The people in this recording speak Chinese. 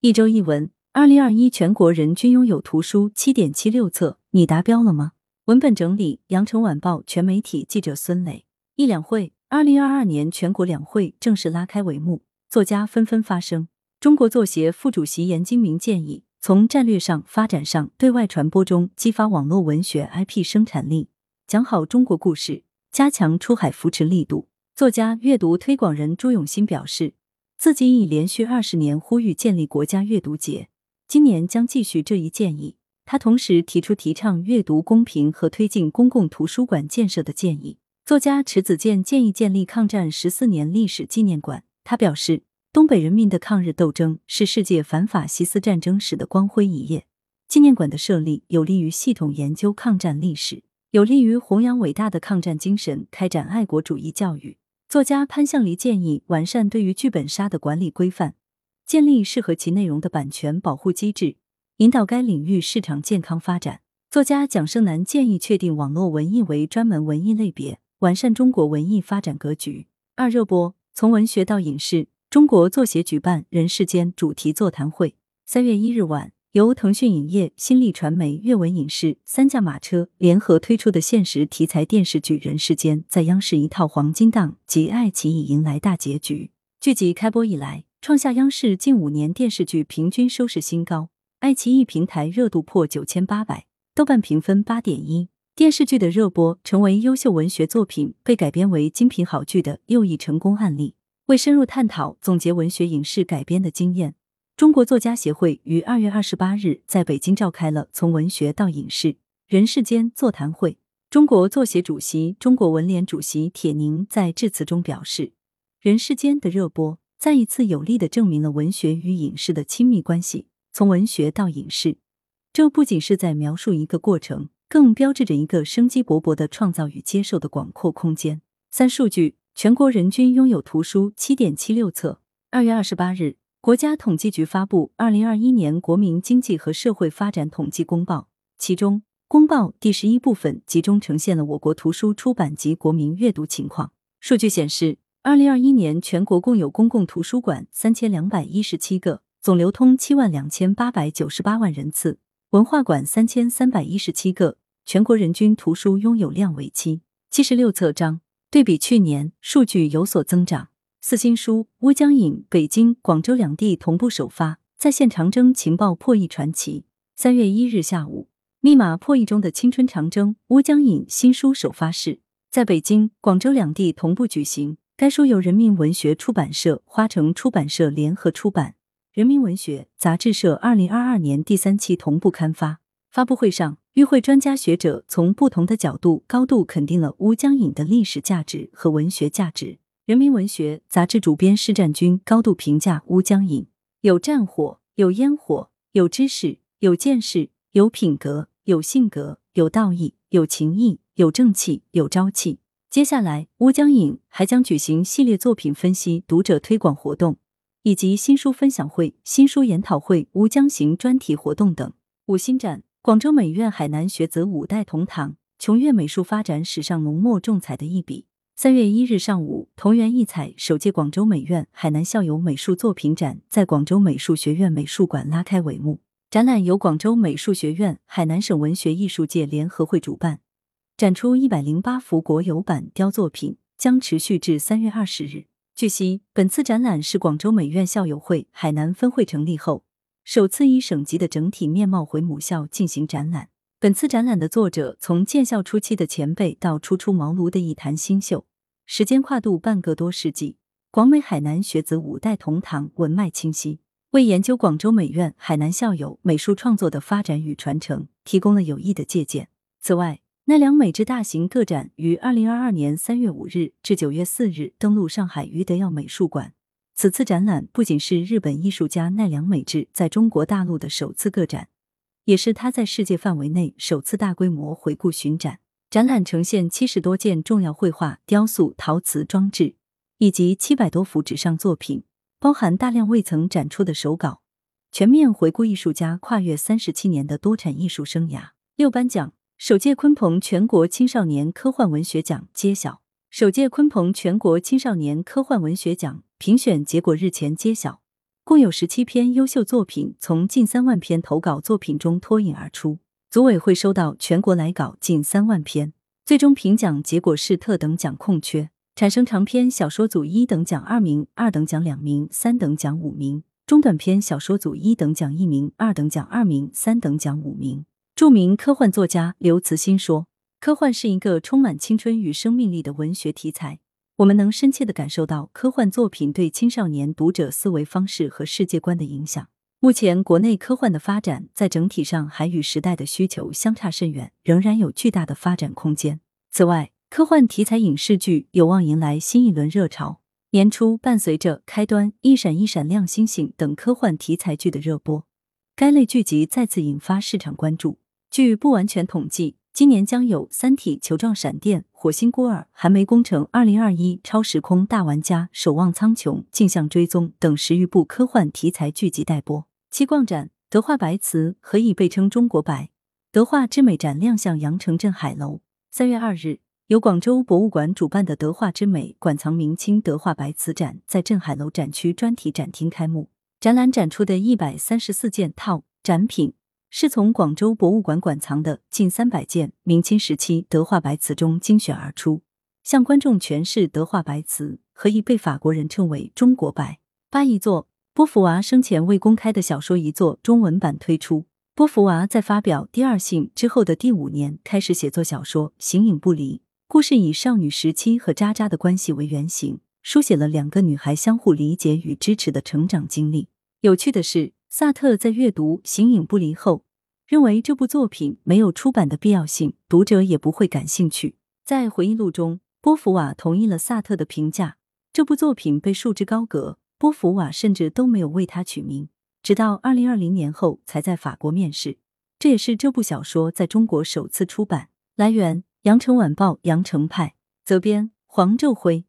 一周一文，二零二一全国人均拥有图书七点七六册，你达标了吗？文本整理：羊城晚报全媒体记者孙磊。一两会，二零二二年全国两会正式拉开帷幕，作家纷纷发声。中国作协副主席严金明建议，从战略上、发展上、对外传播中激发网络文学 IP 生产力，讲好中国故事，加强出海扶持力度。作家、阅读推广人朱永新表示，自己已连续二十年呼吁建立国家阅读节，今年将继续这一建议。他同时提出提倡阅读公平和推进公共图书馆建设的建议。作家迟子建建议建立抗战十四年历史纪念馆。他表示，东北人民的抗日斗争是世界反法西斯战争史的光辉一页，纪念馆的设立有利于系统研究抗战历史，有利于弘扬伟大的抗战精神，开展爱国主义教育。作家潘向黎建议完善对于剧本杀的管理规范，建立适合其内容的版权保护机制，引导该领域市场健康发展。作家蒋胜男建议确定网络文艺为专门文艺类别，完善中国文艺发展格局。二热播从文学到影视，中国作协举办人世间主题座谈会。三月一日晚。由腾讯影业、新力传媒、阅文影视三驾马车联合推出的现实题材电视剧《人世间》在央视一套黄金档及爱奇艺迎来大结局。剧集开播以来，创下央视近五年电视剧平均收视新高，爱奇艺平台热度破九千八百，豆瓣评分八点一。电视剧的热播成为优秀文学作品被改编为精品好剧的又一成功案例。为深入探讨总结文学影视改编的经验。中国作家协会于二月二十八日在北京召开了从文学到影视人世间座谈会。中国作协主席、中国文联主席铁凝在致辞中表示，人世间的热播再一次有力的证明了文学与影视的亲密关系。从文学到影视，这不仅是在描述一个过程，更标志着一个生机勃勃的创造与接受的广阔空间。三数据：全国人均拥有图书七点七六册。二月二十八日。国家统计局发布《二零二一年国民经济和社会发展统计公报》，其中公报第十一部分集中呈现了我国图书出版及国民阅读情况。数据显示，二零二一年全国共有公共图书馆三千两百一十七个，总流通七万两千八百九十八万人次；文化馆三千三百一十七个，全国人均图书拥有量为七七十六册章，对比去年，数据有所增长。四新书《乌江引》北京、广州两地同步首发，在线长征情报破译传奇。三月一日下午，密码破译中的青春长征《乌江引》新书首发式在北京、广州两地同步举行。该书由人民文学出版社、花城出版社联合出版，人民文学杂志社二零二二年第三期同步刊发。发布会上，与会专家学者从不同的角度高度肯定了《乌江引》的历史价值和文学价值。人民文学杂志主编施占军高度评价《乌江引》：有战火，有烟火，有知识，有见识，有品格，有性格，有道义，有情义，有正气，有朝气。接下来，《乌江引》还将举行系列作品分析、读者推广活动，以及新书分享会、新书研讨会、乌江行专题活动等。五星展：广州美院海南学子五代同堂，琼岳美术发展史上浓墨重彩的一笔。三月一日上午，同源异彩首届广州美院海南校友美术作品展在广州美术学院美术馆拉开帷幕。展览由广州美术学院、海南省文学艺术界联合会主办，展出一百零八幅国有版雕作品，将持续至三月二十日。据悉，本次展览是广州美院校友会海南分会成立后首次以省级的整体面貌回母校进行展览。本次展览的作者从建校初期的前辈到初出茅庐的一坛新秀。时间跨度半个多世纪，广美海南学子五代同堂，文脉清晰，为研究广州美院海南校友美术创作的发展与传承提供了有益的借鉴。此外，奈良美智大型个展于二零二二年三月五日至九月四日登陆上海余德耀美术馆。此次展览不仅是日本艺术家奈良美智在中国大陆的首次个展，也是他在世界范围内首次大规模回顾巡展。展览呈现七十多件重要绘画、雕塑、陶瓷装置，以及七百多幅纸上作品，包含大量未曾展出的手稿，全面回顾艺术家跨越三十七年的多产艺术生涯。六颁奖，首届鲲鹏全国青少年科幻文学奖揭晓。首届鲲鹏全国青少年科幻文学奖评选结果日前揭晓，共有十七篇优秀作品从近三万篇投稿作品中脱颖而出。组委会收到全国来稿近三万篇，最终评奖结果是特等奖空缺，产生长篇小说组一等奖二名，二等奖两名，三等奖五名；中短篇小说组一等奖一名，二等奖二名，三等奖五名。著名科幻作家刘慈欣说：“科幻是一个充满青春与生命力的文学题材，我们能深切的感受到科幻作品对青少年读者思维方式和世界观的影响。”目前，国内科幻的发展在整体上还与时代的需求相差甚远，仍然有巨大的发展空间。此外，科幻题材影视剧有望迎来新一轮热潮。年初，伴随着《开端》《一闪一闪亮星星》等科幻题材剧的热播，该类剧集再次引发市场关注。据不完全统计，今年将有《三体》《球状闪电》《火星孤儿》《寒梅工程》《二零二一超时空大玩家》《守望苍穹》《镜像追踪》等十余部科幻题材剧集待播。七逛展，德化白瓷何以被称中国白？德化之美展亮相羊城镇海楼。三月二日，由广州博物馆主办的“德化之美”馆藏明清德化白瓷展在镇海楼展区专题展厅开幕。展览展出的一百三十四件套展品，是从广州博物馆馆藏的近三百件明清时期德化白瓷中精选而出，向观众诠释德化白瓷何以被法国人称为中国白。八一座。波伏娃生前未公开的小说一作中文版推出。波伏娃在发表《第二性》之后的第五年开始写作小说，形影不离。故事以少女时期和渣渣的关系为原型，书写了两个女孩相互理解与支持的成长经历。有趣的是，萨特在阅读《形影不离》后，认为这部作品没有出版的必要性，读者也不会感兴趣。在回忆录中，波伏娃同意了萨特的评价，这部作品被束之高阁。波伏娃甚至都没有为他取名，直到二零二零年后才在法国面世。这也是这部小说在中国首次出版。来源：羊城晚报羊城派，责编：黄昼辉。